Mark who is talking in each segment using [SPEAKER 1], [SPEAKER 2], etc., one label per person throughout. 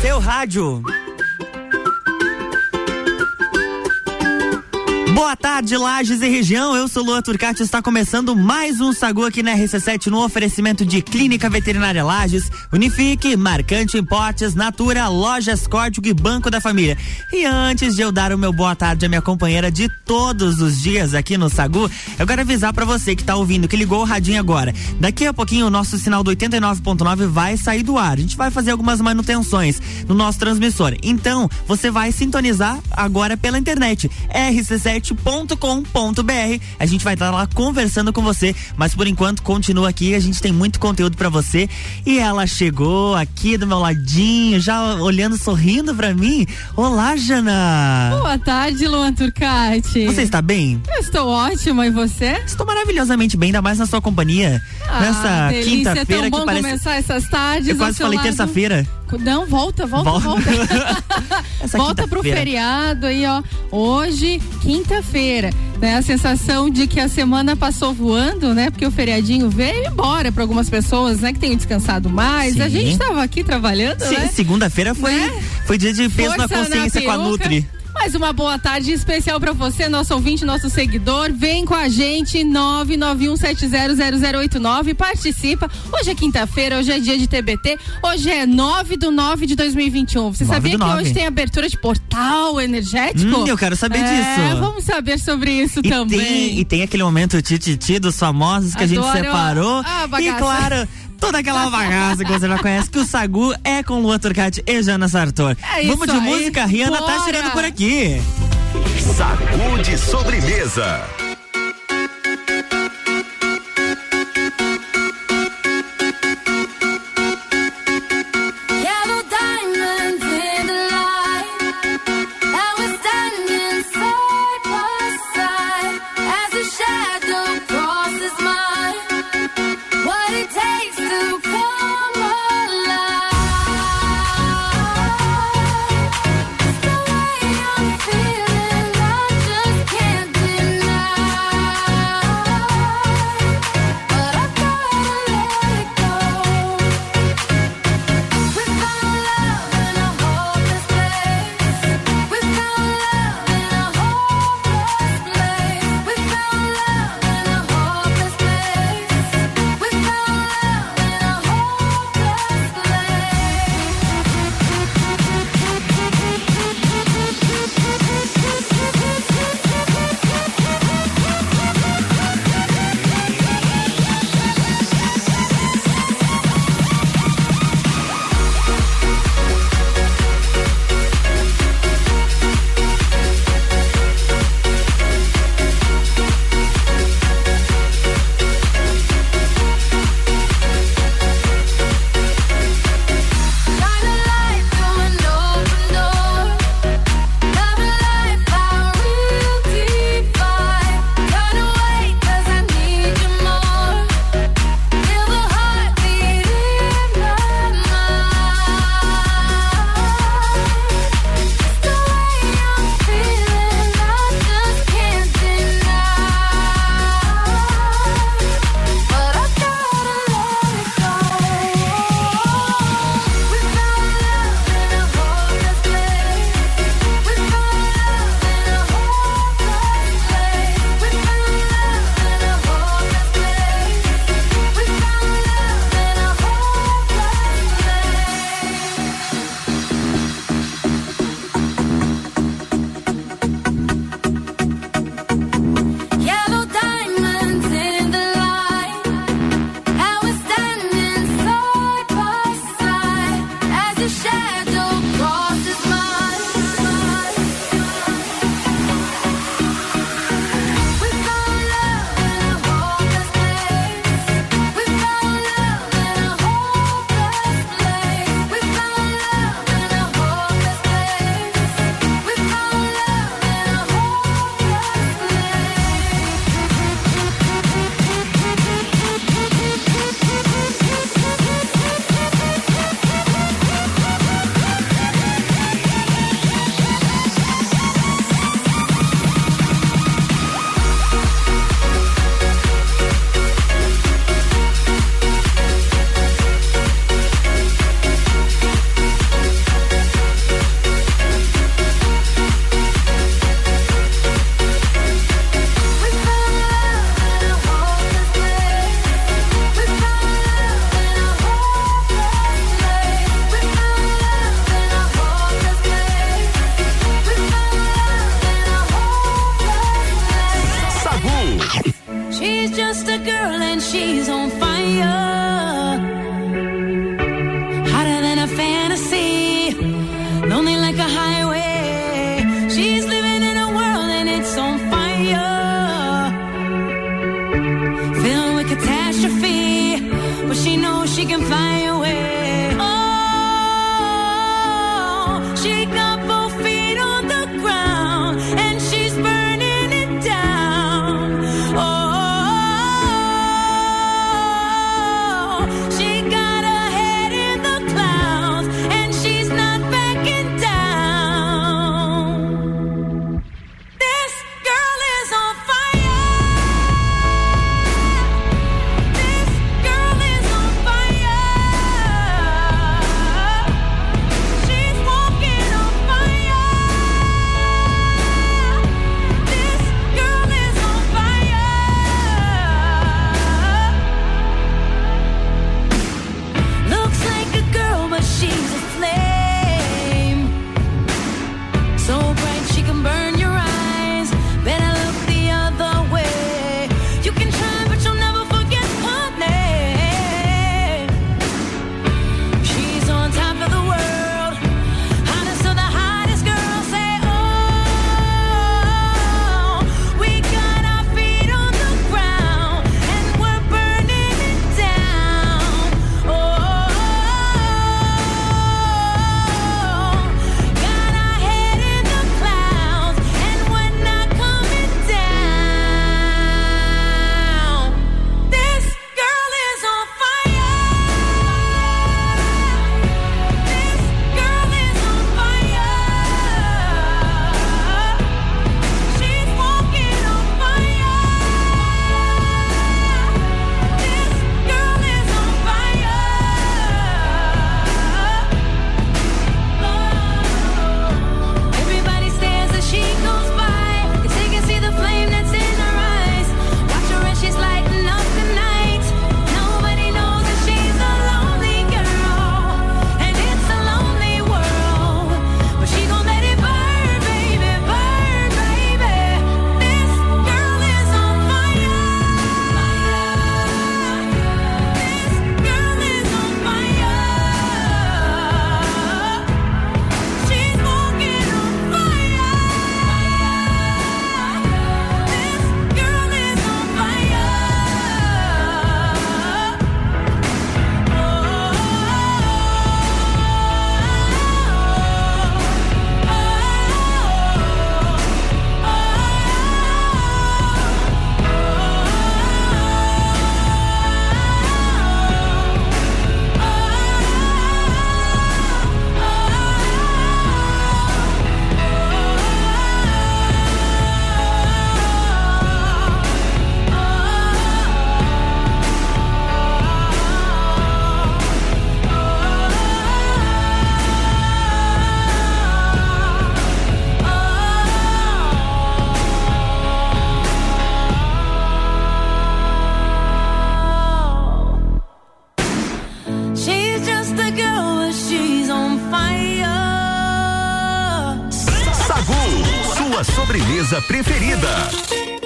[SPEAKER 1] seu rádio. Boa tarde, Lages e região. Eu sou Lua Turcati. Está começando mais um Sagu aqui na RC7 no oferecimento de Clínica Veterinária Lages, Unifique, Marcante Importes, Natura, Lojas Código e Banco da Família. E antes de eu dar o meu boa tarde à minha companheira de todos os dias aqui no Sagu, eu quero avisar para você que está ouvindo, que ligou o radinho agora. Daqui a pouquinho o nosso sinal do 89.9 vai sair do ar. A gente vai fazer algumas manutenções no nosso transmissor. Então, você vai sintonizar agora pela internet. RC7 com.br A gente vai estar lá conversando com você, mas por enquanto continua aqui, a gente tem muito conteúdo para você. E ela chegou aqui do meu ladinho, já olhando, sorrindo para mim. Olá, Jana.
[SPEAKER 2] Boa tarde, Luan Turcati.
[SPEAKER 1] Você está bem?
[SPEAKER 2] Eu estou ótima e você?
[SPEAKER 1] Estou maravilhosamente bem, ainda mais na sua companhia.
[SPEAKER 2] Ah,
[SPEAKER 1] nessa quinta-feira
[SPEAKER 2] é
[SPEAKER 1] que parece
[SPEAKER 2] começar essas tardes.
[SPEAKER 1] Eu quase falei terça-feira.
[SPEAKER 2] Não, volta, volta, volta. volta, volta pro feriado aí, ó. Hoje, quinta-feira. Né? A sensação de que a semana passou voando, né? Porque o feriadinho veio embora para algumas pessoas, né? Que tenham descansado mais. Sim. A gente estava aqui trabalhando,
[SPEAKER 1] Sim,
[SPEAKER 2] né?
[SPEAKER 1] Segunda-feira foi, né? foi dia de peso Força na consciência na com a Nutri.
[SPEAKER 2] Mais uma boa tarde especial para você, nosso ouvinte, nosso seguidor. Vem com a gente, 991700089. Participa. Hoje é quinta-feira, hoje é dia de TBT. Hoje é 9 do 9 de 2021. Você sabia que 9. hoje tem abertura de portal energético?
[SPEAKER 1] Hum, eu quero saber é, disso.
[SPEAKER 2] Vamos saber sobre isso e também.
[SPEAKER 1] Tem, e tem aquele momento tititi dos famosos que Adoro. a gente separou. Ah, e claro toda aquela bagaça que você já conhece, que o Sagu é com Lua Turcati e Jana Sartor. É Vamos de aí. música, Rihanna tá Bora. tá chegando por aqui.
[SPEAKER 3] Sagu de sobremesa.
[SPEAKER 4] she sobremesa preferida.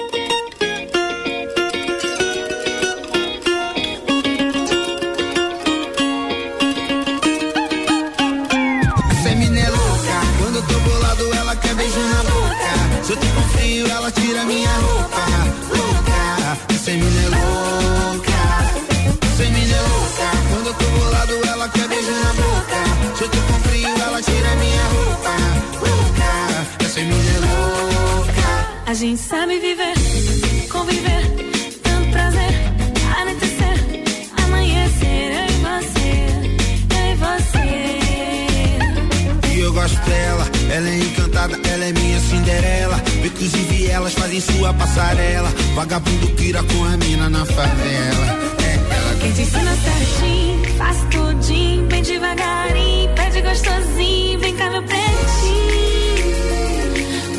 [SPEAKER 4] elas
[SPEAKER 5] fazem sua passarela. Vagabundo pira com a mina na favela. É ela que te ensina certinho, faz tudinho, bem devagarinho, pede gostosinho, vem cá meu pretinho.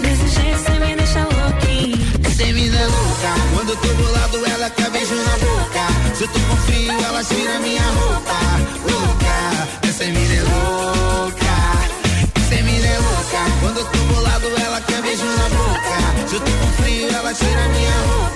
[SPEAKER 5] Desse jeito cê me deixa louquinho. Você me dá louca, quando eu tô bolado ela quer beijo
[SPEAKER 6] na boca. Se eu tô com frio
[SPEAKER 5] ela tira minha roupa. Louca, essa mina é louca. Essa mina é louca, quando eu tô bolado ela se eu tô com frio, ela tira minha roupa.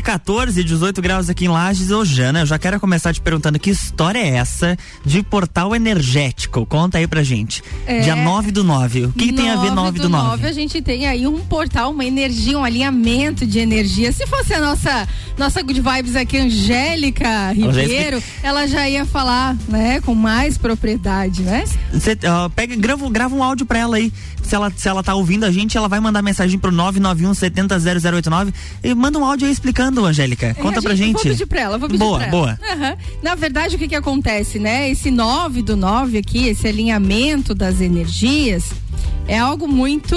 [SPEAKER 1] E 14, 18 graus aqui em Lages. Ô, Jana, eu já quero começar te perguntando que história é essa de portal energético? Conta aí pra gente. É, Dia 9 do 9. O que, que tem a ver 9 do, do 9? 9?
[SPEAKER 2] A gente tem aí um portal, uma energia, um alinhamento de energia. Se fosse a nossa, nossa good vibes aqui, Angélica Ribeiro, ela já, ia falar, né, com mais propriedade, né?
[SPEAKER 1] Você uh, pega, grava, grava um áudio pra ela aí. Se ela, se ela tá ouvindo a gente, ela vai mandar mensagem pro 991 70 0089 e manda um áudio aí explicando, Angélica. Conta é, pra gente. Vou
[SPEAKER 2] pedir pra ela, vou pedir
[SPEAKER 1] boa,
[SPEAKER 2] pra
[SPEAKER 1] ela. Boa,
[SPEAKER 2] uhum. Na verdade, o que que acontece, né? Esse 9 do 9 aqui, esse alinhamento das energias, é algo muito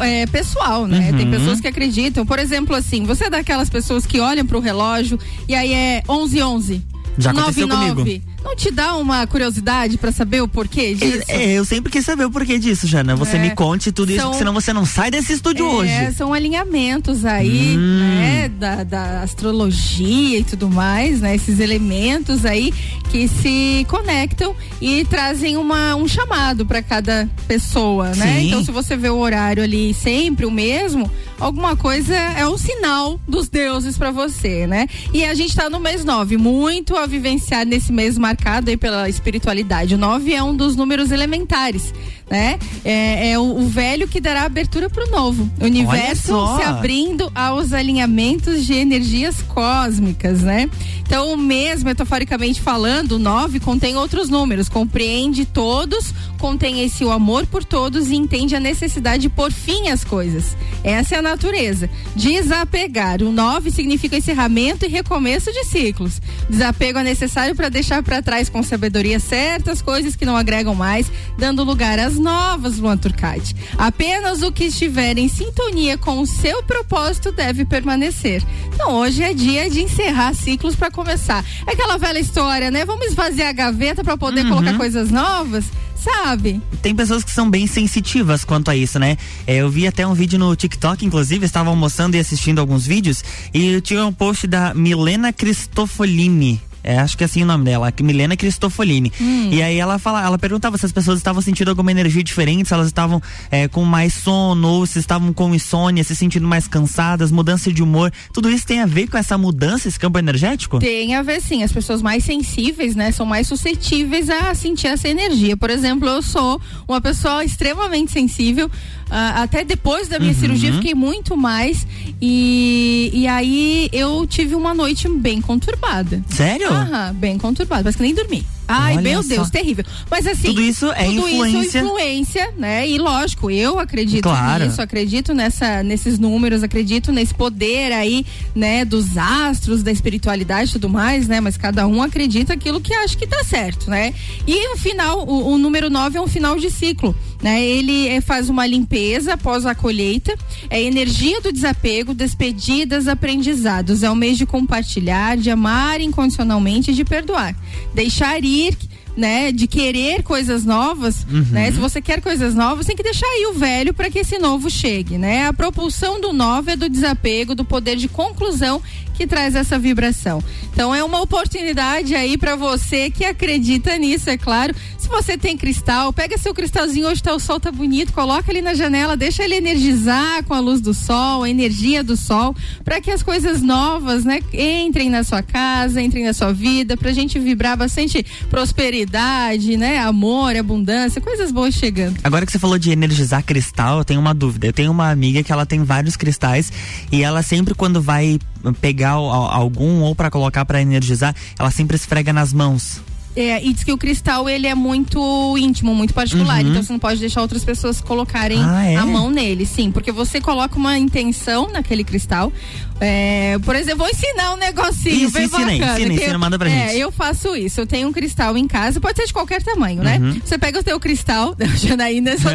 [SPEAKER 2] é, pessoal, né? Uhum. Tem pessoas que acreditam, por exemplo, assim, você é daquelas pessoas que olham para o relógio e aí é 11 11
[SPEAKER 1] já aconteceu 9, comigo.
[SPEAKER 2] Não te dá uma curiosidade para saber o porquê disso?
[SPEAKER 1] É, eu sempre quis saber o porquê disso, Jana. Você é. me conte tudo são, isso, senão você não sai desse estúdio é, hoje.
[SPEAKER 2] São alinhamentos aí, hum. né, da, da, astrologia e tudo mais, né? Esses elementos aí que se conectam e trazem uma, um chamado para cada pessoa, né? Sim. Então, se você vê o horário ali sempre o mesmo, alguma coisa é um sinal dos deuses para você, né? E a gente tá no mês 9, muito a vivenciar nesse mês marcado aí pela espiritualidade. O 9 é um dos números elementares, né? É, é o, o, velho que dará abertura para o novo. O universo se abrindo aos alinhamentos de energias cósmicas, né? Então, o mês, metaforicamente falando, o 9 contém outros números, compreende todos, contém esse o amor por todos e entende a necessidade de pôr fim às coisas. Essa é a natureza. Desapegar. O 9 significa encerramento e recomeço de ciclos. Desapego é necessário para deixar para trás com sabedoria certas coisas que não agregam mais, dando lugar às novas, Luan Turcati. Apenas o que estiver em sintonia com o seu propósito deve permanecer. Então hoje é dia de encerrar ciclos para começar. É aquela velha história, né? Vamos esvaziar a gaveta para poder uhum. colocar coisas novas sabe?
[SPEAKER 1] Tem pessoas que são bem sensitivas quanto a isso, né? É, eu vi até um vídeo no TikTok, inclusive, estava almoçando e assistindo alguns vídeos, e tinha um post da Milena Cristofolini. É, acho que é assim o nome dela, Milena Cristofolini. Hum. E aí ela fala, ela perguntava se as pessoas estavam sentindo alguma energia diferente, se elas estavam é, com mais sono, ou se estavam com insônia, se sentindo mais cansadas, mudança de humor. Tudo isso tem a ver com essa mudança, esse campo energético?
[SPEAKER 2] Tem a ver sim. As pessoas mais sensíveis, né, são mais suscetíveis a sentir essa energia. Por exemplo, eu sou uma pessoa extremamente sensível. Uh, até depois da minha uhum. cirurgia, fiquei muito mais. E, e aí eu tive uma noite bem conturbada.
[SPEAKER 1] Sério?
[SPEAKER 2] Aham, bem conturbada. Parece que nem dormi. Ai, Olha meu só. Deus, terrível. Mas assim.
[SPEAKER 1] Tudo isso é tudo influência.
[SPEAKER 2] Isso influência, né? E lógico, eu acredito claro. nisso, acredito nessa, nesses números, acredito nesse poder aí, né, dos astros, da espiritualidade e tudo mais, né? Mas cada um acredita aquilo que acha que tá certo, né? E o final, o, o número 9 é um final de ciclo, né? Ele é, faz uma limpeza após a colheita, é energia do desapego, despedidas, aprendizados. É o mês de compartilhar, de amar incondicionalmente e de perdoar. Deixar ir ir né, de querer coisas novas, uhum. né? Se você quer coisas novas, tem que deixar aí o velho para que esse novo chegue, né? A propulsão do novo é do desapego, do poder de conclusão que traz essa vibração. Então é uma oportunidade aí para você que acredita nisso, é claro. Se você tem cristal, pega seu cristalzinho, hoje tá, o sol tá bonito, coloca ali na janela, deixa ele energizar com a luz do sol, a energia do sol, para que as coisas novas, né, entrem na sua casa, entrem na sua vida, pra gente vibrar bastante prosperidade, né, amor, abundância, coisas boas chegando.
[SPEAKER 1] Agora que você falou de energizar cristal, eu tenho uma dúvida. Eu tenho uma amiga que ela tem vários cristais e ela sempre quando vai pegar algum ou para colocar para energizar, ela sempre esfrega nas mãos.
[SPEAKER 2] É, e diz que o cristal ele é muito íntimo, muito particular. Uhum. Então você não pode deixar outras pessoas colocarem ah, é? a mão nele, sim. Porque você coloca uma intenção naquele cristal. É, por exemplo, vou ensinar um negocinho
[SPEAKER 1] isso, bem ensina, bacana. Ensina, ensina, manda pra
[SPEAKER 2] é, gente. Eu faço isso. Eu tenho um cristal em casa, pode ser de qualquer tamanho, né? Uhum. Você pega o teu cristal, Janaína só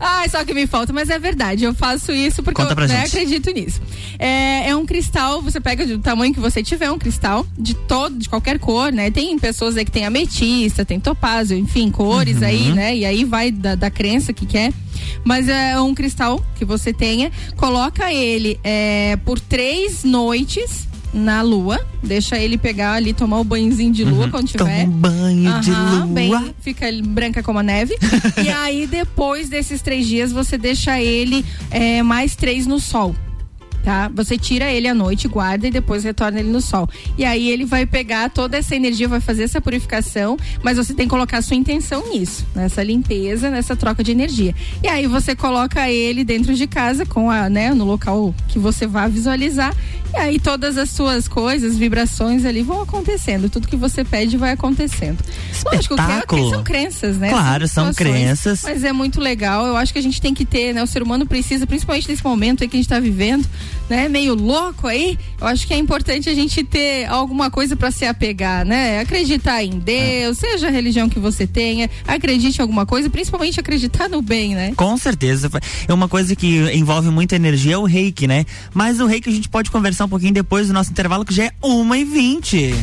[SPEAKER 2] Ai, só que me falta, mas é verdade. Eu faço isso porque
[SPEAKER 1] Conta
[SPEAKER 2] eu né, acredito nisso. É, é um cristal, você pega do tamanho que você tiver, um cristal de todo, de qualquer cor, né? Tem pessoas aí que tem ametista, tem topázio, enfim, cores uhum. aí, né? E aí vai da, da crença que quer. Mas é um cristal que você tenha, coloca ele é, por três noites na lua, deixa ele pegar ali, tomar o banhozinho de lua uhum. quando tiver.
[SPEAKER 1] Toma um banho uhum, de lua. Bem,
[SPEAKER 2] fica branca como a neve. e aí, depois desses três dias, você deixa ele é, mais três no sol tá? Você tira ele à noite, guarda e depois retorna ele no sol. E aí ele vai pegar toda essa energia, vai fazer essa purificação, mas você tem que colocar a sua intenção nisso, nessa limpeza, nessa troca de energia. E aí você coloca ele dentro de casa com a, né, no local que você vai visualizar. E aí todas as suas coisas, vibrações ali vão acontecendo. Tudo que você pede vai acontecendo.
[SPEAKER 1] Espetáculo. Lógico que,
[SPEAKER 2] são crenças, né?
[SPEAKER 1] Claro, são, são crenças.
[SPEAKER 2] Mas é muito legal. Eu acho que a gente tem que ter, né? O ser humano precisa, principalmente nesse momento aí que a gente está vivendo, né, meio louco aí, eu acho que é importante a gente ter alguma coisa para se apegar, né? Acreditar em Deus, seja a religião que você tenha, acredite em alguma coisa, principalmente acreditar no bem, né?
[SPEAKER 1] Com certeza. É uma coisa que envolve muita energia é o reiki, né? Mas o reiki a gente pode conversar um pouquinho depois do nosso intervalo, que já é uma e vinte.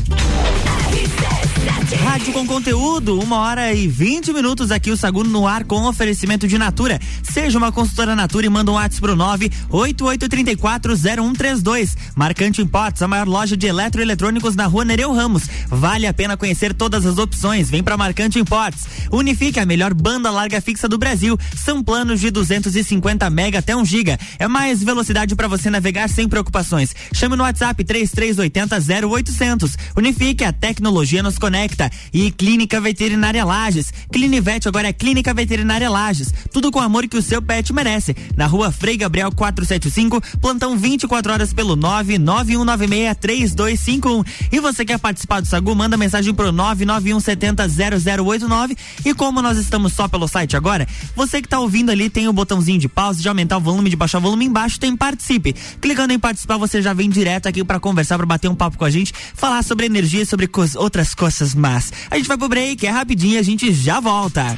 [SPEAKER 1] Rádio com conteúdo, uma hora e 20 minutos aqui o Sagu no ar com oferecimento de Natura. Seja uma consultora Natura e manda um WhatsApp pro 988340132. Marcante Imports, a maior loja de eletroeletrônicos na rua Nereu Ramos. Vale a pena conhecer todas as opções. Vem pra Marcante Imports. Unifique a melhor banda larga fixa do Brasil. São planos de 250 mega até 1 giga. É mais velocidade para você navegar sem preocupações. Chame no WhatsApp 3380 0800. Unifique, a tecnologia nos conecta e Clínica Veterinária Lages. Clinivete agora é Clínica Veterinária Lages. Tudo com o amor que o seu pet merece. Na rua Frei Gabriel 475, plantão 24 horas pelo 991963251. E você quer participar do Sagu? Manda mensagem pro 991700089. E como nós estamos só pelo site agora, você que tá ouvindo ali tem o botãozinho de pausa, de aumentar o volume, de baixar o volume embaixo, tem participe. Clicando em participar, você já vem direto aqui para conversar, para bater um papo com a gente, falar sobre energia, sobre co outras coisas mais a gente vai pro break, é rapidinho, a gente já volta.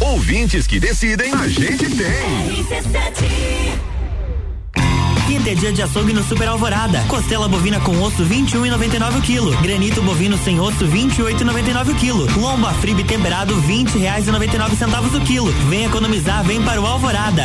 [SPEAKER 7] Ouvintes que decidem, a gente tem.
[SPEAKER 1] Quinta é dia de açougue no Super Alvorada. Costela bovina com osso 21,99 o quilo. Granito bovino sem osso 28,99 o quilo. Lomba fribe temperado 20 reais e 99 centavos o quilo. Vem economizar, vem para o Alvorada.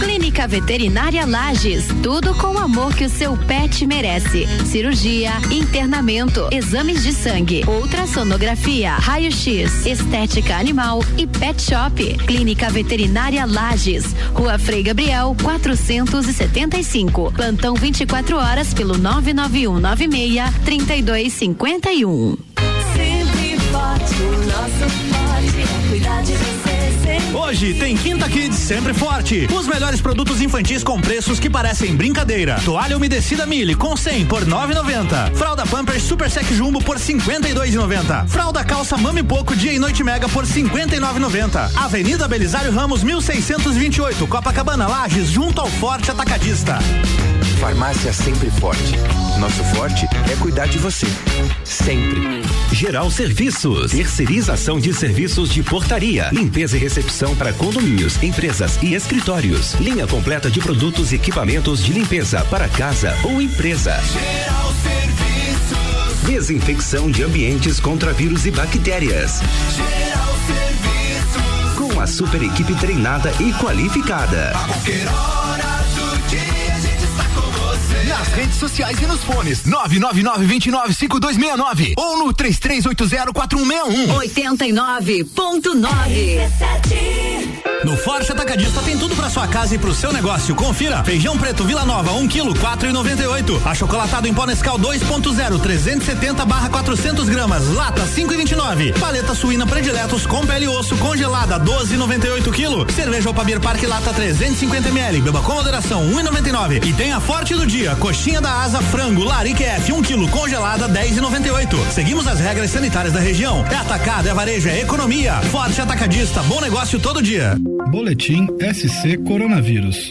[SPEAKER 8] Clínica Veterinária Lages, tudo com o amor que o seu pet merece. Cirurgia, internamento, exames de sangue, ultrassonografia, raio-x, estética animal e pet shop. Clínica Veterinária Lages, Rua Frei Gabriel, 475. Plantão 24 horas pelo 99196 3251.
[SPEAKER 9] Sempre forte, o nosso forte é cuidar de você.
[SPEAKER 10] Hoje tem Quinta Kids sempre forte. Os melhores produtos infantis com preços que parecem brincadeira. Toalha umedecida Mille com 100 por 9,90. Fralda Pampers Super Sec Jumbo por 52,90. Fralda calça Mami Poco dia e noite mega por 59,90. Avenida Belisário Ramos 1628, Copacabana Lages, junto ao Forte Atacadista.
[SPEAKER 7] Farmácia sempre forte. Nosso forte é cuidar de você. Sempre.
[SPEAKER 11] Geral Serviços, terceirização de serviços de portaria, limpeza e recepção para condomínios, empresas e escritórios. Linha completa de produtos e equipamentos de limpeza para casa ou empresa.
[SPEAKER 12] Geral Serviços.
[SPEAKER 11] Desinfecção de ambientes contra vírus e bactérias.
[SPEAKER 12] Geral Serviços.
[SPEAKER 11] Com a super equipe treinada e qualificada.
[SPEAKER 12] A
[SPEAKER 6] Nas redes sociais e nos fones. 999-295269 ou no 33804161.
[SPEAKER 8] 89.9.
[SPEAKER 10] No Forte Atacadista tem tudo para sua casa e pro seu negócio. Confira: feijão preto Vila Nova, 1 kg, 4,98. Achocolatado em pó Nescau 2.0, 370 barra 400 gramas, lata 5,29. Paleta suína prediletos com pele e osso congelada 12,98 kg. Cerveja Opabir Parque lata 350 ml, beba com moderação 1,99. E tem a Forte do dia, coxinha da asa frango Larique F 1 kg congelada 10,98. Seguimos as regras sanitárias da região. É atacado, é varejo, é economia. Forte Atacadista, bom negócio todo dia.
[SPEAKER 13] Boletim SC Coronavírus.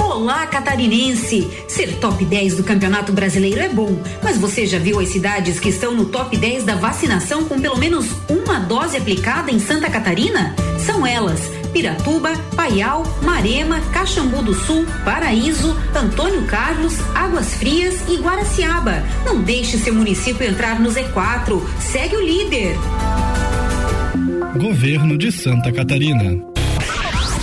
[SPEAKER 14] Olá, catarinense! Ser top 10 do Campeonato Brasileiro é bom, mas você já viu as cidades que estão no top 10 da vacinação com pelo menos uma dose aplicada em Santa Catarina? São elas: Piratuba, Paial, Marema, Caxambu do Sul, Paraíso, Antônio Carlos, Águas Frias e Guaraciaba. Não deixe seu município entrar no Z4. Segue o líder.
[SPEAKER 13] Governo de Santa Catarina.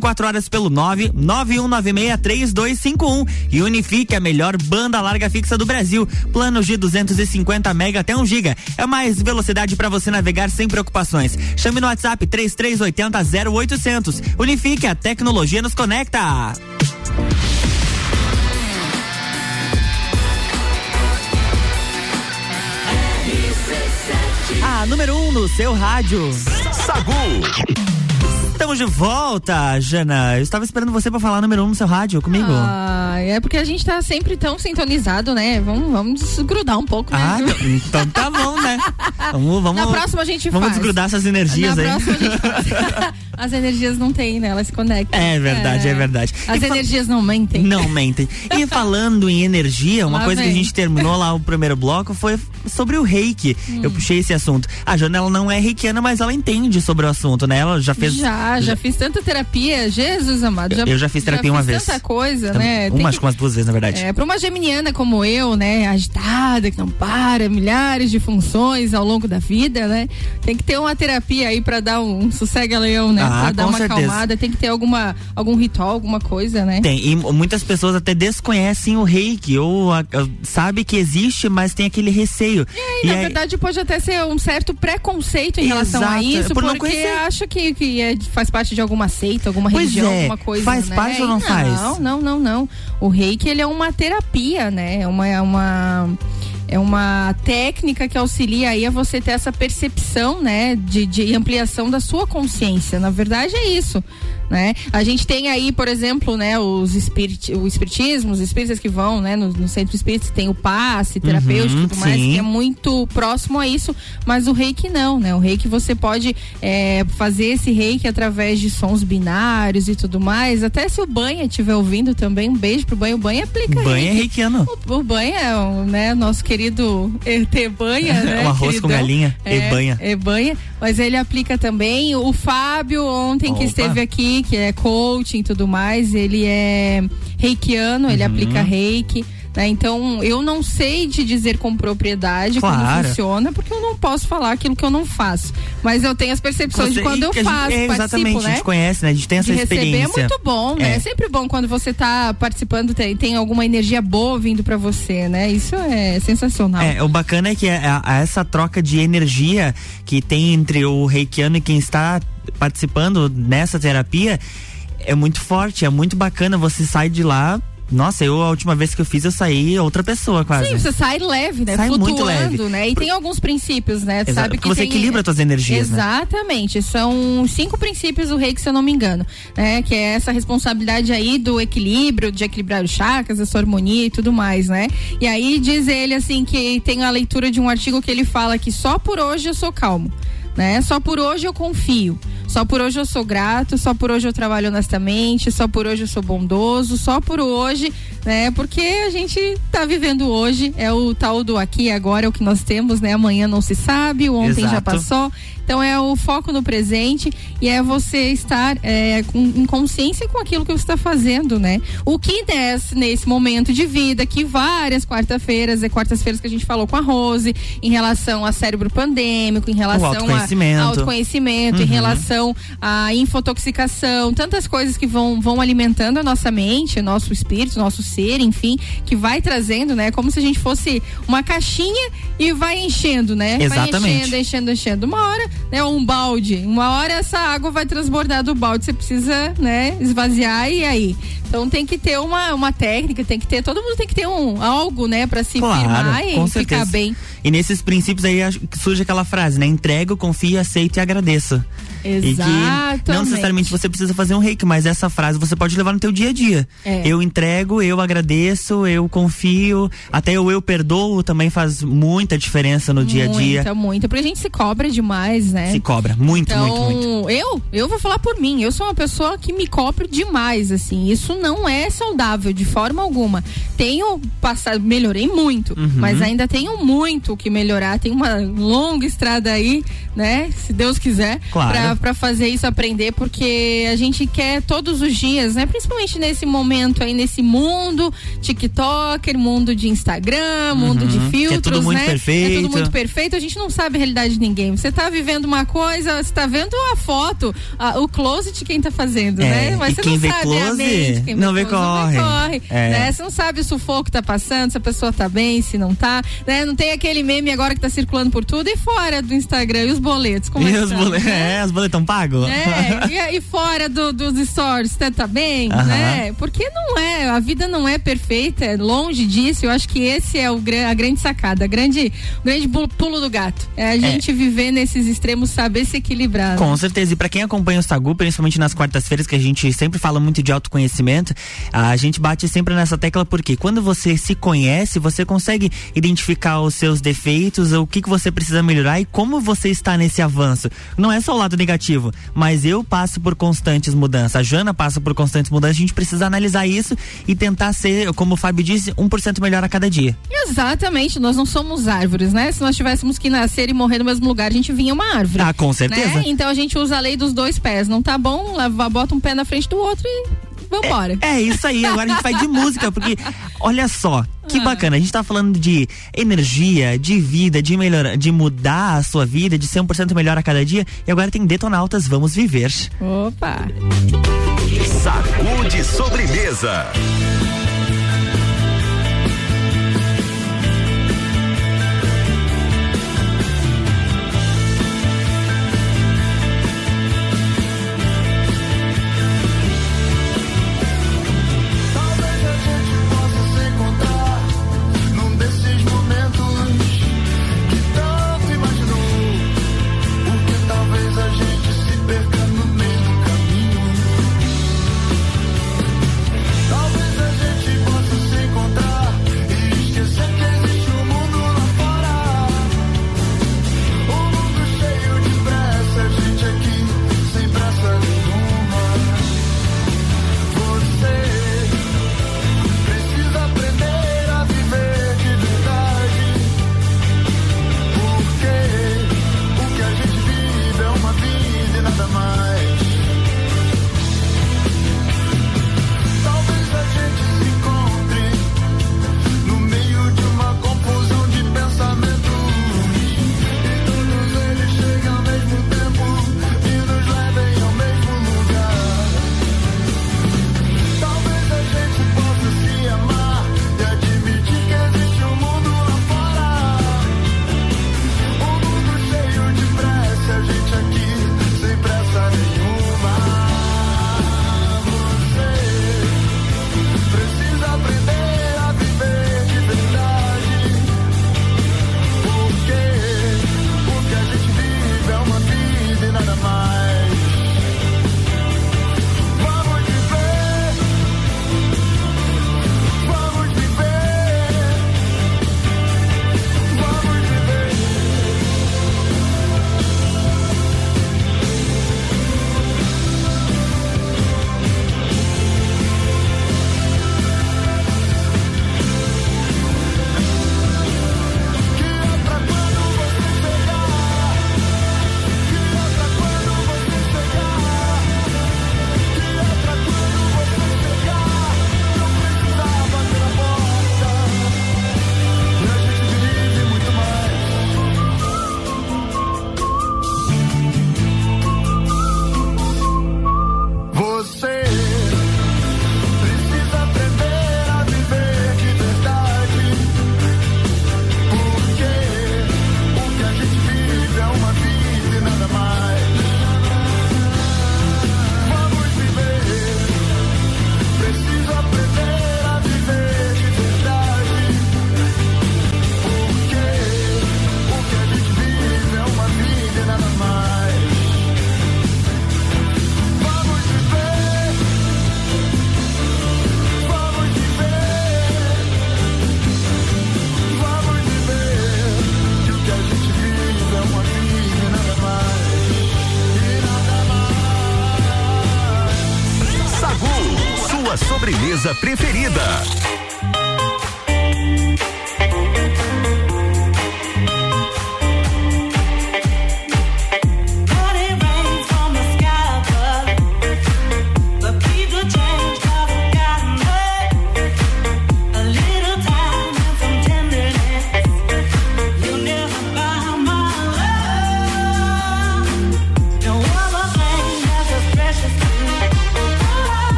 [SPEAKER 1] 24 horas pelo 991963251 e Unifique, a melhor banda larga fixa do Brasil. Planos de 250 mega até 1 giga. É mais velocidade para você navegar sem preocupações. Chame no WhatsApp 3380 0800. Unifique, a tecnologia nos conecta. A número 1 um no seu rádio.
[SPEAKER 7] Sagu.
[SPEAKER 1] Estamos de volta, Jana. Eu estava esperando você para falar número um no seu rádio comigo.
[SPEAKER 2] Ah, é porque a gente tá sempre tão sintonizado, né? Vamos, vamos desgrudar um pouco, né?
[SPEAKER 1] Ah, então tá bom, né? Vamos, vamos,
[SPEAKER 2] Na próxima a gente
[SPEAKER 1] vamos
[SPEAKER 2] faz.
[SPEAKER 1] desgrudar essas energias
[SPEAKER 2] Na
[SPEAKER 1] aí.
[SPEAKER 2] próxima a gente faz. As energias não tem, né? Elas se conectam.
[SPEAKER 1] É verdade, é, verdade.
[SPEAKER 2] As
[SPEAKER 1] E
[SPEAKER 2] energias não mentem.
[SPEAKER 1] Não mentem. E falando em energia, uma
[SPEAKER 2] Lá
[SPEAKER 1] coisa que a
[SPEAKER 2] vem.
[SPEAKER 1] gente terminou lá o primeiro bloco foi sobre o reiki.
[SPEAKER 2] Hum.
[SPEAKER 1] Eu puxei esse assunto. A Jana, ela não é reikiana, mas ela entende sobre o assunto, né? Ela já fez.
[SPEAKER 2] Já, já fiz tanta terapia, Jesus amado. Já,
[SPEAKER 1] Eu já fiz terapia uma
[SPEAKER 2] fiz
[SPEAKER 1] vez.
[SPEAKER 2] tanta coisa, né? Tem
[SPEAKER 1] Uma,
[SPEAKER 2] que-
[SPEAKER 1] umas duas vezes, na verdade.
[SPEAKER 2] É, para uma geminiana como eu, né, agitada, que não para, milhares de funções ao longo da vida, né? Tem que ter uma terapia aí pra dar um sossega-leão, né?
[SPEAKER 1] Ah,
[SPEAKER 2] pra dar uma
[SPEAKER 1] certeza.
[SPEAKER 2] acalmada, tem que ter alguma algum ritual, alguma coisa, né?
[SPEAKER 1] Tem, e muitas pessoas até desconhecem o reiki, ou a- a- sabe que existe, mas tem aquele receio.
[SPEAKER 2] E, na
[SPEAKER 1] aí-
[SPEAKER 2] verdade pode até ser um certo preconceito em relação a
[SPEAKER 1] Exato,
[SPEAKER 2] isso,
[SPEAKER 1] por
[SPEAKER 2] porque acha que, que é- faz parte de alguma seita, alguma
[SPEAKER 1] Pois
[SPEAKER 2] religião,
[SPEAKER 1] é,
[SPEAKER 2] alguma coisa.
[SPEAKER 1] faz
[SPEAKER 2] né?
[SPEAKER 1] parte ou não
[SPEAKER 2] E
[SPEAKER 1] faz?
[SPEAKER 2] Não, não, não, não. O reiki ele é uma terapia, né? É uma, é uma é uma técnica que auxilia aí a você ter essa percepção, né, de, de ampliação da sua consciência. Na verdade é isso, né? A gente tem aí, por exemplo, né, os espirit, o espiritismo, os espíritas que vão, né, no, no centro espírita tem o passe terapêutico e
[SPEAKER 1] Uhum,
[SPEAKER 2] tudo mais,
[SPEAKER 1] sim.
[SPEAKER 2] que é muito próximo a isso, mas o reiki não, né? O reiki você pode é, fazer esse reiki através de sons binários e tudo mais. Até se o banha estiver ouvindo também, um beijo pro banho. O banha aplica
[SPEAKER 1] Banha é
[SPEAKER 2] reiki.
[SPEAKER 1] reikiano.
[SPEAKER 2] O, o banha é o né, nosso querido ET banha, né?
[SPEAKER 1] Um arroz com
[SPEAKER 2] queridão?
[SPEAKER 1] galinha, e-banha.
[SPEAKER 2] É banha, mas ele aplica também. O Fábio, ontem que
[SPEAKER 1] Opa.
[SPEAKER 2] esteve aqui, que é coaching e tudo mais, ele é reikiano, ele
[SPEAKER 1] Uhum.
[SPEAKER 2] aplica reiki. né? Então, eu não sei te dizer com propriedade como
[SPEAKER 1] Claro.
[SPEAKER 2] funciona, porque eu não posso falar aquilo que eu não faço. Mas eu tenho as percepções
[SPEAKER 1] Você-
[SPEAKER 2] de quando eu
[SPEAKER 1] a gente-
[SPEAKER 2] faço,
[SPEAKER 1] é, exatamente,
[SPEAKER 2] né?
[SPEAKER 1] a gente conhece, né? A gente tem essa
[SPEAKER 2] de receber é
[SPEAKER 1] experiência.
[SPEAKER 2] muito bom, né?
[SPEAKER 1] É.
[SPEAKER 2] É sempre bom quando você tá participando, tem, tem alguma energia boa vindo pra você, né? Isso é sensacional.
[SPEAKER 1] É, o bacana é que a- a- essa troca de energia que tem entre o reikiano e quem está participando nessa terapia é muito forte, é muito bacana. Você sai de lá. Nossa, eu a última vez que eu fiz, eu saí outra pessoa quase.
[SPEAKER 2] Sim, você sai leve, né?
[SPEAKER 1] Sai
[SPEAKER 2] Flutuando,
[SPEAKER 1] muito leve.
[SPEAKER 2] né? E tem alguns princípios, né?
[SPEAKER 1] Exato,
[SPEAKER 2] Sabe que
[SPEAKER 1] você
[SPEAKER 2] tem-
[SPEAKER 1] equilibra suas energias, né?
[SPEAKER 2] Exatamente. São cinco princípios do reiki, se eu não me engano. Né? Que é essa responsabilidade aí do equilíbrio, de equilibrar os chakras, a sua harmonia e tudo mais, né? E aí diz ele assim que tem a leitura de um artigo que ele fala que só por hoje eu sou calmo. Né? Só por hoje eu confio. Só por hoje eu sou grato, só por hoje eu trabalho honestamente, só por hoje eu sou bondoso, só por hoje, né? Porque a gente tá vivendo hoje, é o tal do aqui agora, é o que nós temos, né? Amanhã não se sabe, o ontem já
[SPEAKER 1] Exato.
[SPEAKER 2] passou. Então é o foco no presente e é você estar é, com, em consciência com aquilo que você está fazendo, né? O que desce nesse momento de vida, que várias quarta-feiras, é quartas-feiras que a gente falou com a Rose, em relação a cérebro pandêmico, em relação a
[SPEAKER 1] autoconhecimento.
[SPEAKER 2] autoconhecimento, em
[SPEAKER 1] Uhum.
[SPEAKER 2] relação à infotoxicação, tantas coisas que vão, vão alimentando a nossa mente, nosso espírito, nosso ser, enfim, que vai trazendo, né? Como se a gente fosse uma caixinha e vai enchendo, né? Vai
[SPEAKER 1] Exatamente.
[SPEAKER 2] enchendo, enchendo, enchendo. Uma hora, né? Um balde. Uma hora essa água vai transbordar do balde. Você precisa, né? Esvaziar e aí. Então tem que ter uma, uma técnica, tem que ter. Todo mundo tem que ter um algo, né? Pra se
[SPEAKER 1] Claro,
[SPEAKER 2] firmar e
[SPEAKER 1] com
[SPEAKER 2] ficar
[SPEAKER 1] certeza.
[SPEAKER 2] bem.
[SPEAKER 1] E nesses princípios aí surge aquela frase, né? Entrego, confio, aceito e agradeço. E que
[SPEAKER 2] Exatamente.
[SPEAKER 1] não necessariamente você precisa fazer um reiki, mas essa frase você pode levar no teu dia a dia.
[SPEAKER 2] É.
[SPEAKER 1] Eu entrego, eu agradeço, eu confio, até o eu perdoo também faz muita diferença no dia a dia.
[SPEAKER 2] Muita, muita. Porque a gente se cobra demais, né?
[SPEAKER 1] Se cobra, muito,
[SPEAKER 2] então,
[SPEAKER 1] muito, muito.
[SPEAKER 2] eu, eu vou falar por mim. Eu sou uma pessoa que me cobro demais, assim. Isso não é saudável de forma alguma. Tenho passado, melhorei muito,
[SPEAKER 1] Uhum.
[SPEAKER 2] mas ainda tenho muito o que melhorar. Tem uma longa estrada aí, né? Se Deus quiser,
[SPEAKER 1] Claro.
[SPEAKER 2] pra, pra fazer isso aprender, porque a gente quer todos os dias, né? Principalmente nesse momento aí, nesse mundo TikToker, mundo de Instagram, mundo de
[SPEAKER 1] Uhum. Que é
[SPEAKER 2] filtros,
[SPEAKER 1] tudo muito
[SPEAKER 2] né? É
[SPEAKER 1] perfeito.
[SPEAKER 2] tudo muito perfeito, a gente não sabe a realidade de ninguém. Você tá vivendo uma coisa, você tá vendo a foto, a- o close de quem tá fazendo,
[SPEAKER 1] É,
[SPEAKER 2] né? Mas
[SPEAKER 1] e
[SPEAKER 2] você
[SPEAKER 1] quem
[SPEAKER 2] não
[SPEAKER 1] vê
[SPEAKER 2] sabe a
[SPEAKER 1] close-
[SPEAKER 2] mente,
[SPEAKER 1] Não vê corre.
[SPEAKER 2] Não corre.
[SPEAKER 1] É.
[SPEAKER 2] Né? Você não sabe o sufoco tá passando, se a pessoa tá bem, se não tá. Né? Não tem aquele meme agora que tá circulando por tudo e fora do Instagram. E os boletos? Como
[SPEAKER 1] E
[SPEAKER 2] é que
[SPEAKER 1] os
[SPEAKER 2] tá?
[SPEAKER 1] boletos, é, os boletos tão pagos?
[SPEAKER 2] É, e, e fora do- dos stories, tá, tá bem,
[SPEAKER 1] Aham.
[SPEAKER 2] né? Porque não é, a vida não é perfeita, é longe disso. Eu acho que esse é o, a grande sacada, a grande, o grande pulo do gato. É a gente viver nesses extremos, saber se equilibrar. né?
[SPEAKER 1] Com certeza. E pra quem acompanha o Sagu, principalmente nas quartas-feiras, que a gente sempre fala muito de autoconhecimento, a gente bate sempre nessa tecla porque quando você se conhece, você consegue identificar os seus defeitos, o que, que você precisa melhorar e como você está nesse avanço. Não é só o lado negativo, mas eu passo por constantes mudanças. A Jana passa por constantes mudanças. A gente precisa analisar isso e tentar ser, como o Fábio disse, 1% melhor a cada dia.
[SPEAKER 2] Exatamente, nós não somos árvores, né? Se nós tivéssemos que nascer e morrer no mesmo lugar, a gente vinha uma árvore.
[SPEAKER 1] Ah, com certeza.
[SPEAKER 2] né? Então a gente usa a lei dos dois pés. Não tá bom, leva, bota um pé na frente do outro e vambora.
[SPEAKER 1] É isso aí, agora a gente vai de música, porque olha só, que
[SPEAKER 2] Ah.
[SPEAKER 1] bacana, a gente tá falando de energia, de vida, de melhorar, de mudar a sua vida, de ser 1% melhor a cada dia, e agora tem Detonautas, vamos viver.
[SPEAKER 2] Opa!
[SPEAKER 15] Sagu de sobremesa.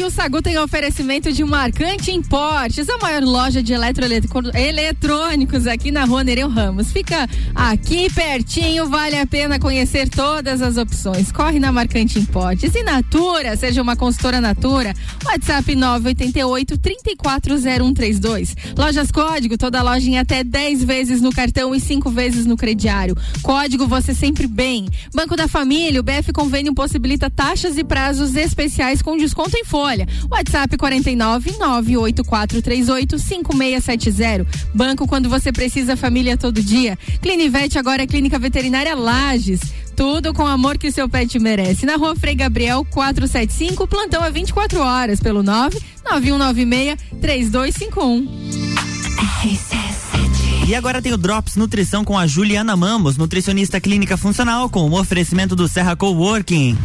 [SPEAKER 5] e o
[SPEAKER 15] Sagu
[SPEAKER 2] tem oferecimento de Marcante Importes, a maior loja de eletrônicos aqui na rua Nereu Ramos. Fica aqui pertinho, vale a pena conhecer todas as opções. Corre na Marcante Importes. E Natura, seja uma consultora Natura, WhatsApp 988 340132. Lojas Código, toda loja em até 10 vezes no cartão e 5 vezes no crediário. Código você sempre bem. Banco da Família, o BF Convênio possibilita taxas e prazos especiais com desconto em folha. WhatsApp 49 98438 5670. Banco quando você precisa, família todo dia. Clinivete agora é Clínica Veterinária Lages. Tudo com o amor que seu pet merece. Na rua Frei Gabriel 475, plantão a 24 horas pelo 9 9196 3251.
[SPEAKER 1] E agora tem o Drops Nutrição com a Juliana Mamos, nutricionista clínica funcional, com o oferecimento do Serra Coworking.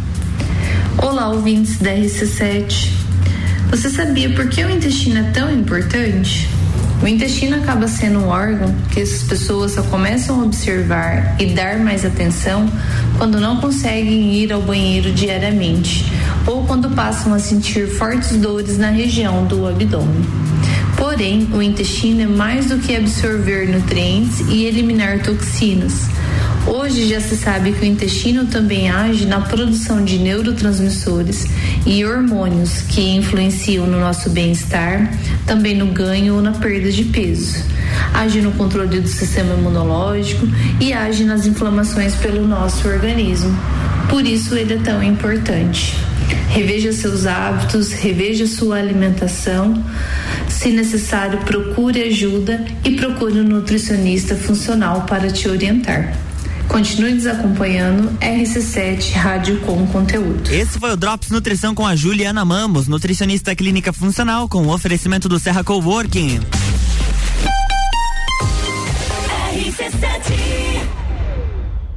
[SPEAKER 16] Olá, ouvintes da RC7. Você sabia por que o intestino é tão importante? O intestino acaba sendo um órgão que as pessoas só começam a observar e dar mais atenção quando não conseguem ir ao banheiro diariamente ou quando passam a sentir fortes dores na região do abdômen. Porém, o intestino é mais do que absorver nutrientes e eliminar toxinas. Hoje já se sabe que o intestino também age na produção de neurotransmissores e hormônios que influenciam no nosso bem-estar, também no ganho ou na perda de peso. Age no controle do sistema imunológico e age nas inflamações pelo nosso organismo. Por isso ele é tão importante. Reveja seus hábitos, reveja sua alimentação. Se necessário, procure ajuda e procure um nutricionista funcional para te orientar. Continue nos acompanhando, RC7 Rádio com Conteúdo.
[SPEAKER 1] Esse foi o Drops Nutrição com a Juliana Mamos, nutricionista clínica funcional, com o oferecimento do Serra Coworking.
[SPEAKER 6] RC7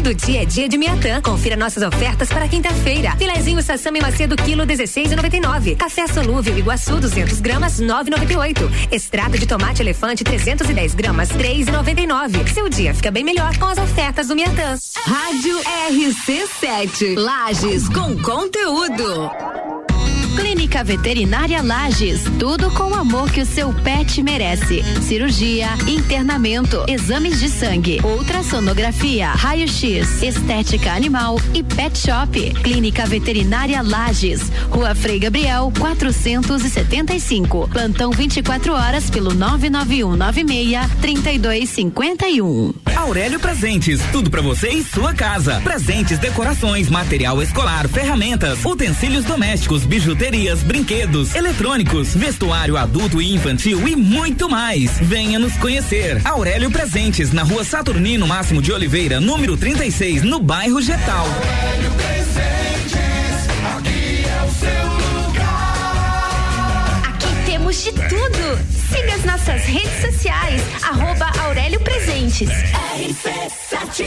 [SPEAKER 17] Todo dia é dia de Miatã. Confira nossas ofertas para quinta-feira. Filezinho Sassami Macedo, quilo 16,99. Café solúvel Iguaçu, 200 gramas, 9,98. Extrato de tomate elefante, 310 gramas, 3,99. Seu dia fica bem melhor com as ofertas do Miatã.
[SPEAKER 6] Rádio RC7. Lages com conteúdo.
[SPEAKER 8] Clínica Veterinária Lages, tudo com o amor que o seu pet merece. Cirurgia, internamento, exames de sangue, ultrassonografia, raio-x, estética animal e pet shop. Clínica Veterinária Lages, Rua Frei Gabriel, 475. Plantão 24 horas pelo 99196 3251.
[SPEAKER 18] Aurélio Presentes, tudo para você e sua casa. Presentes, decorações, material escolar, ferramentas, utensílios domésticos, bijuterias, brinquedos, eletrônicos, vestuário adulto e infantil e muito mais. Venha nos conhecer. Aurélio Presentes, na rua Saturnino Máximo de Oliveira, número 36, no bairro Getal.
[SPEAKER 5] Aurélio Presentes, aqui é o seu lugar.
[SPEAKER 19] Aqui temos de tudo. Siga as nossas redes sociais, arroba Aurélio Presentes. RC7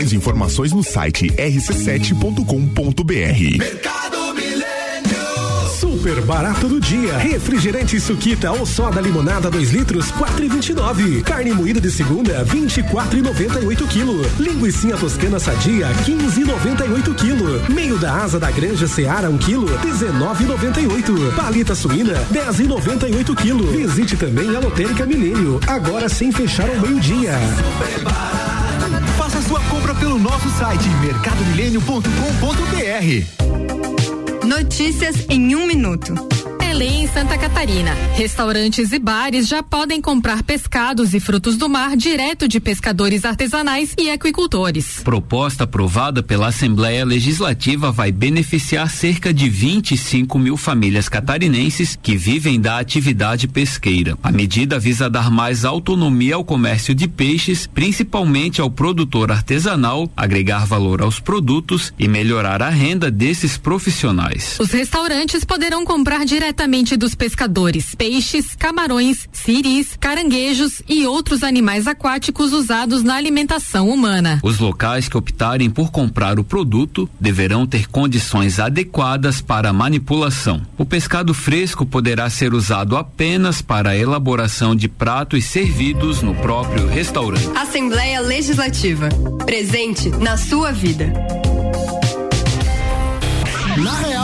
[SPEAKER 20] e informações no site rc7.com.br.
[SPEAKER 5] Mercado Milênio.
[SPEAKER 21] Super barato do dia. Refrigerante Suquita ou soda limonada 2 litros, 4,29. Carne moída de segunda, 24,98 kg. Linguiça toscana sadia, 15,98 kg. Meio da asa da Granja Seara, 1 kg, 19,98. Palita suína, 10,98 kg. Visite também a Lotérica Milênio, agora sem fechar ao meio-dia.
[SPEAKER 11] Faça sua compra pelo nosso site mercadomilênio.com.br.
[SPEAKER 22] Notícias em um minuto. Belém, Santa Catarina. Restaurantes e bares já podem comprar pescados e frutos do mar direto de pescadores artesanais e aquicultores.
[SPEAKER 23] Proposta aprovada pela Assembleia Legislativa vai beneficiar cerca de 25 mil famílias catarinenses que vivem da atividade pesqueira. A medida visa dar mais autonomia ao comércio de peixes, principalmente ao produtor artesanal, agregar valor aos produtos e melhorar a renda desses profissionais.
[SPEAKER 22] Os restaurantes poderão comprar diretamente dos pescadores peixes, camarões, siris, caranguejos e outros animais aquáticos usados na alimentação humana.
[SPEAKER 23] Os locais que optarem por comprar o produto deverão ter condições adequadas para a manipulação. O pescado fresco poderá ser usado apenas para a elaboração de pratos servidos no próprio restaurante.
[SPEAKER 22] Assembleia Legislativa. Presente na sua vida.
[SPEAKER 24] Na Real,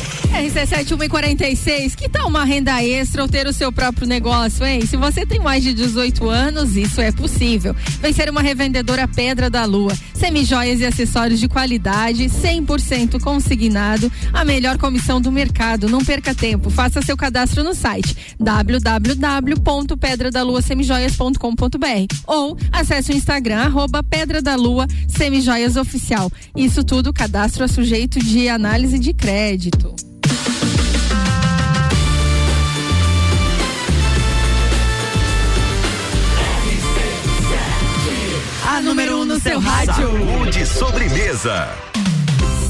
[SPEAKER 2] 146, que tal uma renda extra ou ter o seu próprio negócio, hein? Se você tem mais de 18 anos, isso é possível. Vem ser uma revendedora Pedra da Lua. Semijoias e acessórios de qualidade, 100% consignado, a melhor comissão do mercado. Não perca tempo, faça seu cadastro no site www.pedradaluasemijoias.com.br ou acesse o Instagram arroba Pedra da Lua Semijoias Oficial. Isso tudo, cadastro a sujeito de análise de crédito.
[SPEAKER 1] Seu rádio.
[SPEAKER 15] Saúde sobremesa.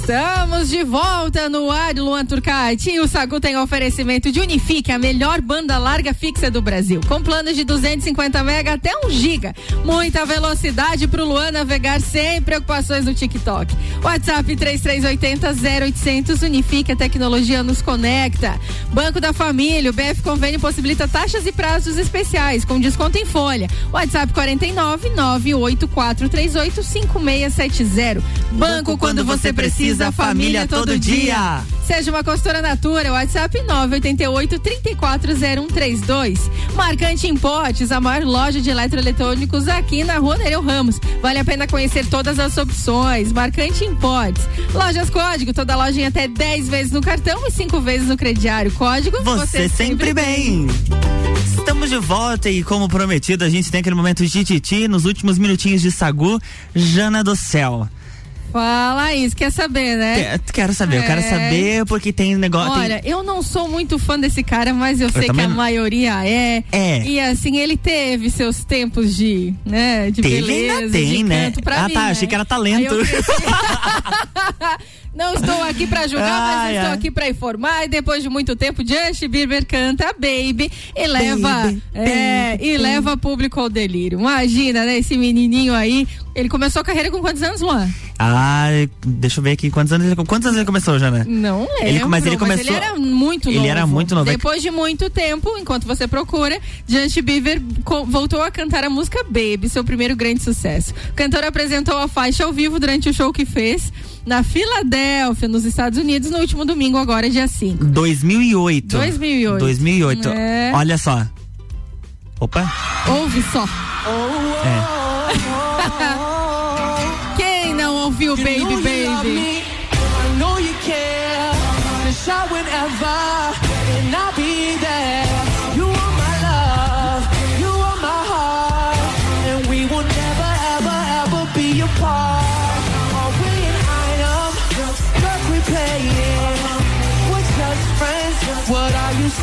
[SPEAKER 2] Estamos de volta no ar, Luan Turcati. O Sagu tem oferecimento de Unifique, a melhor banda larga fixa do Brasil. Com planos de 250 mega até 1 giga. Muita velocidade pro Luan navegar sem preocupações no TikTok. WhatsApp 3380 0800 Unifique, a tecnologia nos conecta. Banco da Família, o BF Convênio possibilita taxas e prazos especiais com desconto em folha. WhatsApp 49 98438 5670. Banco quando você precisa, família todo dia. Seja uma consultora Natura, WhatsApp 988 340132. Marcante Importes, a maior loja de eletroeletrônicos aqui na Rua Nereu Ramos. Vale a pena conhecer todas as opções. Marcante Importes. Lojas Código, toda loja em até 10 vezes no cartão e 5 vezes no crediário. Código
[SPEAKER 1] Você, sempre bem. Estamos de volta e, como prometido, a gente tem aquele momento de titi nos últimos minutinhos de Sagu, Jana do Céu.
[SPEAKER 2] Fala isso, quer saber, né?
[SPEAKER 1] Quer- quero saber, eu quero
[SPEAKER 2] É.
[SPEAKER 1] saber porque tem negócio. tem-
[SPEAKER 2] Olha, eu não sou muito fã desse cara, mas eu, sei que a
[SPEAKER 1] não.
[SPEAKER 2] maioria é.
[SPEAKER 1] É.
[SPEAKER 2] E assim, ele teve seus tempos de, né, de
[SPEAKER 1] Teve,
[SPEAKER 2] beleza,
[SPEAKER 1] tem,
[SPEAKER 2] de
[SPEAKER 1] né?
[SPEAKER 2] canto pra
[SPEAKER 1] Ah,
[SPEAKER 2] mim,
[SPEAKER 1] tá,
[SPEAKER 2] né?
[SPEAKER 1] achei que era talento.
[SPEAKER 2] Não estou aqui pra julgar, mas
[SPEAKER 1] Ai,
[SPEAKER 2] estou
[SPEAKER 1] ai.
[SPEAKER 2] aqui pra informar. E depois de muito tempo, Justin Bieber canta Baby e leva,
[SPEAKER 1] Baby,
[SPEAKER 2] é,
[SPEAKER 1] baby,
[SPEAKER 2] e
[SPEAKER 1] baby.
[SPEAKER 2] leva público ao delírio. Imagina, né? Esse menininho aí. Ele começou a carreira com quantos anos, Luan?
[SPEAKER 1] Ah, deixa eu ver aqui quantos anos ele, quantos anos ele começou, Jana?
[SPEAKER 2] Não lembro.
[SPEAKER 1] Ele- mas ele começou-
[SPEAKER 2] ele era muito
[SPEAKER 1] ele
[SPEAKER 2] novo.
[SPEAKER 1] era muito novo.
[SPEAKER 2] Depois de muito tempo, enquanto você procura, Justin Bieber voltou a cantar a música Baby, seu primeiro grande sucesso. O cantor apresentou a faixa ao vivo durante o show que fez na Filadélfia, nos Estados Unidos, no último domingo, agora dia 5.
[SPEAKER 1] 2008.
[SPEAKER 2] 2008.
[SPEAKER 1] 2008.
[SPEAKER 2] É.
[SPEAKER 1] Olha só. Opa.
[SPEAKER 2] Ouve só.
[SPEAKER 1] É.
[SPEAKER 2] Quem não ouviu Baby Baby?
[SPEAKER 4] I know you care. Shout whenever,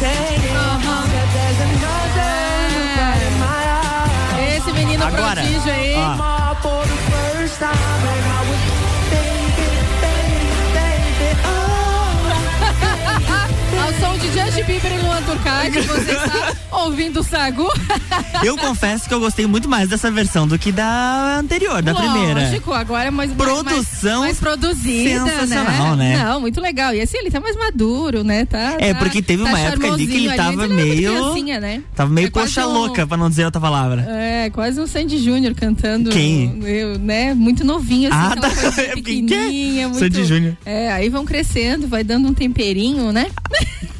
[SPEAKER 2] say Luan Turcati, você está ouvindo o Sagu?
[SPEAKER 1] Eu confesso que eu gostei muito mais dessa versão do que da anterior, da primeira.
[SPEAKER 2] Lógico, agora é mais
[SPEAKER 1] Produção
[SPEAKER 2] mais, mais produzida,
[SPEAKER 1] sensacional, né?
[SPEAKER 2] Não, muito legal. E assim, ele tá mais maduro, né? Tá,
[SPEAKER 1] É,
[SPEAKER 2] tá-
[SPEAKER 1] porque teve
[SPEAKER 2] tá
[SPEAKER 1] uma época ali que ele tava
[SPEAKER 2] muito
[SPEAKER 1] meio-
[SPEAKER 2] né?
[SPEAKER 1] Tava meio
[SPEAKER 2] É
[SPEAKER 1] coxa
[SPEAKER 2] um-
[SPEAKER 1] louca, pra não dizer outra palavra.
[SPEAKER 2] É, quase um Sandy Júnior cantando.
[SPEAKER 1] Quem?
[SPEAKER 2] Eu, né? Muito novinho, assim,
[SPEAKER 1] Ah, tá.
[SPEAKER 2] pequenininha. Muito,
[SPEAKER 1] Sandy Júnior.
[SPEAKER 2] É, aí vão crescendo, vai dando um temperinho, né?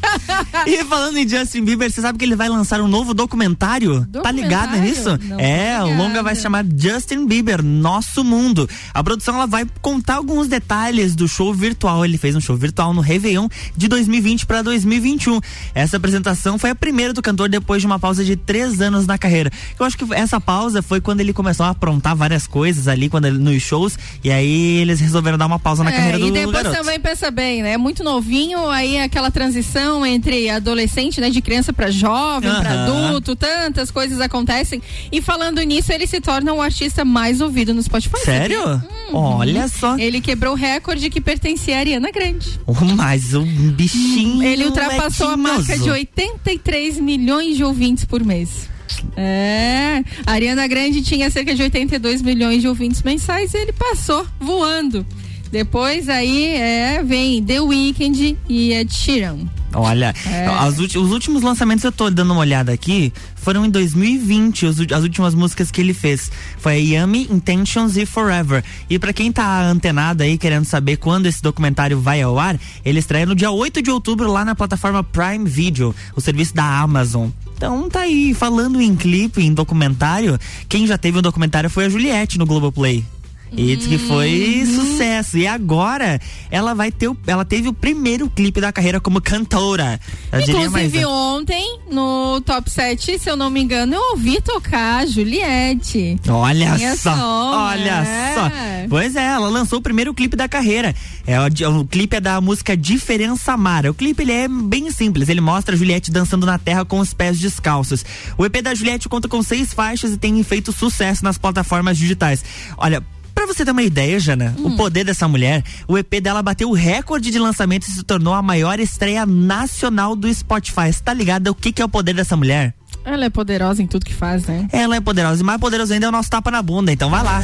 [SPEAKER 1] E falando em Justin Bieber, você sabe que ele vai lançar um novo documentário? Tá ligado
[SPEAKER 2] Documentário?
[SPEAKER 1] nisso?
[SPEAKER 2] Não
[SPEAKER 1] é,
[SPEAKER 2] tô
[SPEAKER 1] o longa vai se chamar Justin Bieber, Nosso Mundo. A produção ela vai contar alguns detalhes do show virtual. Ele fez um show virtual no Réveillon de 2020 para 2021. Essa apresentação foi a primeira do cantor depois de uma pausa de três anos na carreira. Eu acho que essa pausa foi quando ele começou a aprontar várias coisas ali quando ele, nos shows e aí eles resolveram dar uma pausa na
[SPEAKER 2] É,
[SPEAKER 1] carreira do
[SPEAKER 2] e depois
[SPEAKER 1] garoto.
[SPEAKER 2] também pensa bem, né? Muito novinho, aí aquela transição entre adolescente, né? De criança pra jovem, pra
[SPEAKER 1] Aham.
[SPEAKER 2] adulto, tantas coisas acontecem. E falando nisso, ele se torna o artista mais ouvido no Spotify.
[SPEAKER 1] Sério?
[SPEAKER 2] sabia?
[SPEAKER 1] Olha só.
[SPEAKER 2] Ele quebrou o recorde que pertencia a Ariana Grande.
[SPEAKER 1] Oh, mas o bichinho.
[SPEAKER 2] Ele ultrapassou a marca de 83 milhões de ouvintes por mês. É, a Ariana Grande tinha cerca de 82 milhões de ouvintes mensais e ele passou voando. Depois aí é, vem The Weeknd e Ed Sheeran.
[SPEAKER 1] Olha,
[SPEAKER 2] É.
[SPEAKER 1] ulti- os últimos lançamentos eu tô dando uma olhada aqui foram em 2020, os as últimas músicas que ele fez. Foi a Yummy, Intentions e Forever. E pra quem tá antenado aí, querendo saber quando esse documentário vai ao ar, ele estreia no dia 8 de outubro lá na plataforma Prime Video, o serviço da Amazon. Então tá aí, falando em clipe, em documentário, quem já teve um documentário foi a Juliette no Globoplay. E diz que foi
[SPEAKER 2] Uhum.
[SPEAKER 1] sucesso. E agora ela vai ter o, ela teve o primeiro clipe da carreira como cantora. Eu
[SPEAKER 2] Inclusive ontem, no top 7, se eu não me engano, eu ouvi tocar a Juliette.
[SPEAKER 1] Olha
[SPEAKER 2] Minha
[SPEAKER 1] só,
[SPEAKER 2] som,
[SPEAKER 1] olha
[SPEAKER 2] é.
[SPEAKER 1] só. Pois é, ela lançou o primeiro clipe da carreira. É, o, o clipe é da música Diferença Mara. O clipe ele é bem simples, ele mostra a Juliette dançando na terra com os pés descalços. O EP da Juliette conta com seis faixas e tem feito sucesso nas plataformas digitais. Olha, Pra você ter uma ideia, Jana, hum. o poder dessa mulher, o EP dela bateu o recorde de lançamento e se tornou a maior estreia nacional do Spotify. Você tá ligado o que, que é o poder dessa mulher?
[SPEAKER 2] Ela é poderosa em tudo que faz, né?
[SPEAKER 1] Ela é poderosa e mais poderoso ainda é o nosso tapa na bunda, então vai lá.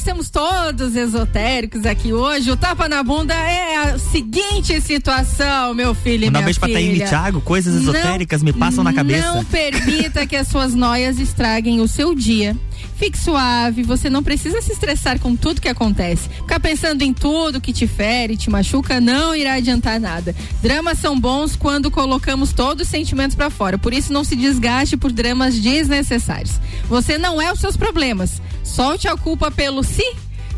[SPEAKER 2] Estamos todos esotéricos aqui hoje, o tapa na bunda é a seguinte situação, meu filho e
[SPEAKER 1] Mandar
[SPEAKER 2] minha
[SPEAKER 1] beijo
[SPEAKER 2] filha.
[SPEAKER 1] pra Taíne Thiago, coisas esotéricas não, me passam na cabeça.
[SPEAKER 2] Não permita que as suas noias estraguem o seu dia. Fique suave, você não precisa se estressar com tudo que acontece. Ficar pensando em tudo que te fere, te machuca, não irá adiantar nada. Dramas são bons quando colocamos todos os sentimentos para fora. Por isso, não se desgaste por dramas desnecessários. Você não é os seus problemas. Solte a culpa pelo si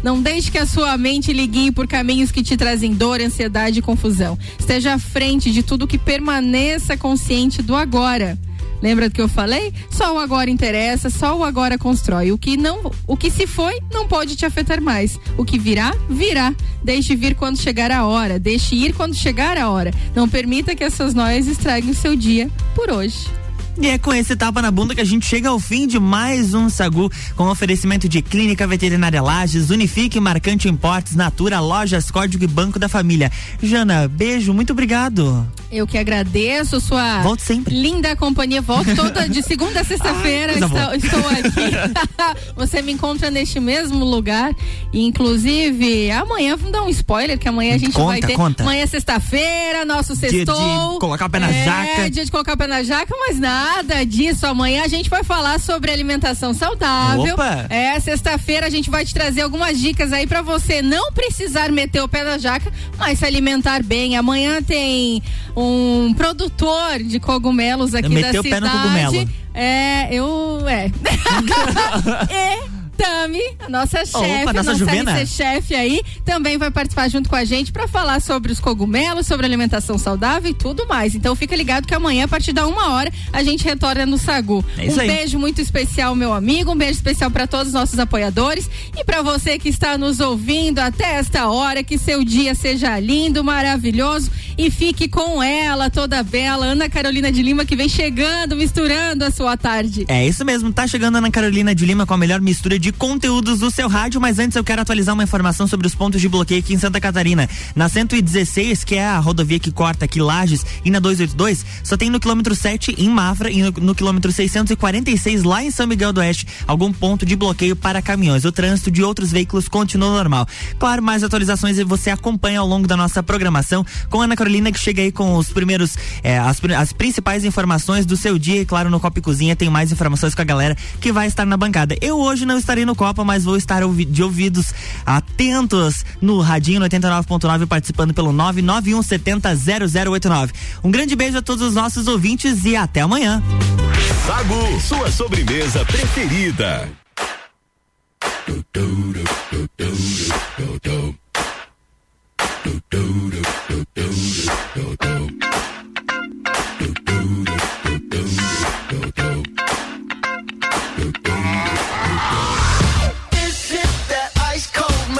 [SPEAKER 2] não deixe que a sua mente lhe guie por caminhos que te trazem dor, ansiedade e confusão. Esteja à frente de tudo que permaneça consciente do agora. Lembra do que eu falei? Só o agora interessa, só o agora constrói. O que não, o que se foi não pode te afetar mais. O que virá, virá. Deixe vir quando chegar a hora, deixe ir quando chegar a hora. Não permita que essas noias estraguem o seu dia por hoje.
[SPEAKER 1] E é com esse tapa na bunda que a gente chega ao fim de mais um Sagu, com oferecimento de Clínica Veterinária Lages, Unifique, Marcante Importes, Natura, Lojas, Código e Banco da Família. Jana, beijo, muito obrigado.
[SPEAKER 2] Eu que agradeço sua
[SPEAKER 1] Volto sempre.
[SPEAKER 2] linda companhia. Volto toda de segunda a sexta-feira. estou, estou, aqui. Você me encontra neste mesmo lugar. inclusive, amanhã, vamos dar um spoiler, que amanhã a gente
[SPEAKER 1] conta,
[SPEAKER 2] vai ter.
[SPEAKER 1] Conta.
[SPEAKER 2] Amanhã é sexta-feira, nosso sextou.
[SPEAKER 1] Dia de colocar o pé na
[SPEAKER 2] é,
[SPEAKER 1] jaca.
[SPEAKER 2] dia de colocar o pé na jaca, mas nada disso. Amanhã a gente vai falar sobre alimentação saudável.
[SPEAKER 1] Opa.
[SPEAKER 2] É, sexta-feira a gente vai te trazer algumas dicas aí para você não precisar meter o pé na jaca, mas se alimentar bem. Amanhã tem um produtor de cogumelos aqui
[SPEAKER 1] Meteu
[SPEAKER 2] da cidade.
[SPEAKER 1] O pé no cogumelo.
[SPEAKER 2] É, eu. É. e Tami, a nossa chefe,
[SPEAKER 1] Opa, nossa,
[SPEAKER 2] nossa chefe aí, também vai participar junto com a gente para falar sobre os cogumelos, sobre alimentação saudável e tudo mais. Então fica ligado que amanhã, a partir da uma hora, a gente retorna no Sagu.
[SPEAKER 1] É
[SPEAKER 2] um
[SPEAKER 1] aí.
[SPEAKER 2] beijo muito especial, meu amigo, um beijo especial para todos os nossos apoiadores e para você que está nos ouvindo até esta hora, que seu dia seja lindo, maravilhoso e fique com ela, toda bela, Ana Carolina de Lima, que vem chegando, misturando a sua tarde.
[SPEAKER 1] É isso mesmo, tá chegando a Ana Carolina de Lima com a melhor mistura de conteúdos do seu rádio, mas antes eu quero atualizar uma informação sobre os pontos de bloqueio aqui em Santa Catarina. Na 116, que é a rodovia que corta aqui Lages, e na 282, só tem no quilômetro 7 em Mafra e no, no quilômetro 646 lá em São Miguel do Oeste, algum ponto de bloqueio para caminhões. O trânsito de outros veículos continua normal. Claro, mais atualizações você acompanha ao longo da nossa programação com a Ana Carolina que chega aí com os primeiros, eh, as, as principais informações do seu dia e claro, no Copa e Cozinha tem mais informações com a galera que vai estar na bancada. Eu hoje não estarei no Copa, mas vou estar de ouvidos atentos no Radinho 89.9 participando pelo 991700089. Um grande beijo a todos os nossos ouvintes e até amanhã.
[SPEAKER 20] Sagu, sua sobremesa preferida.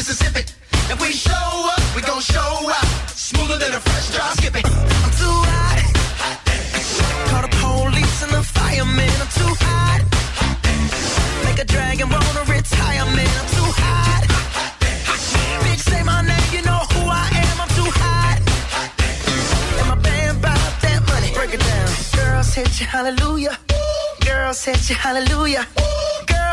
[SPEAKER 5] Mississippi. If we show up, we gon' show out. Smoother than a fresh drop. Skip. I'm too hot. hot Call the police and the firemen. I'm too hot. hot Make a dragon wanna retire, man. I'm too hot. hot Bitch, say my name, you know who I am. I'm too hot. hot And my band bought that money. Break it down. Girls hit you, hallelujah. Girls hit you, hallelujah. Ooh.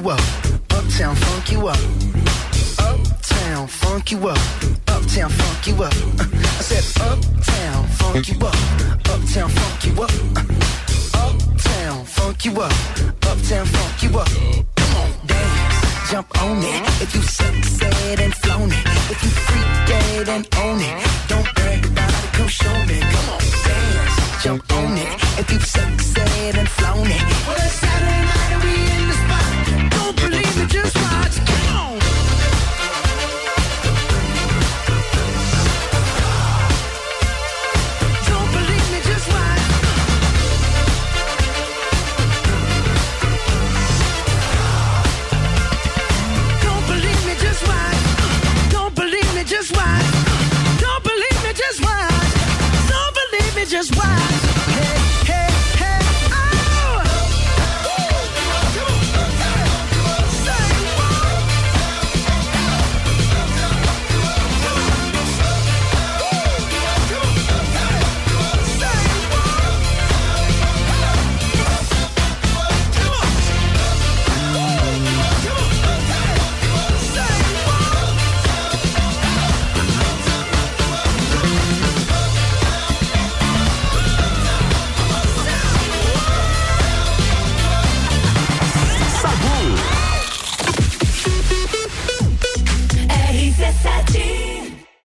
[SPEAKER 5] You up. Uptown, funk you up. Uptown, funk you up. Uptown, funk you up. Uh, I said, Uptown, funk you up. Uptown, funk you up. Uh, Uptown, funk you up. Uptown, funk you up. Come on, dance, jump on it. If you succeed and flown it. If you freak dead and own it.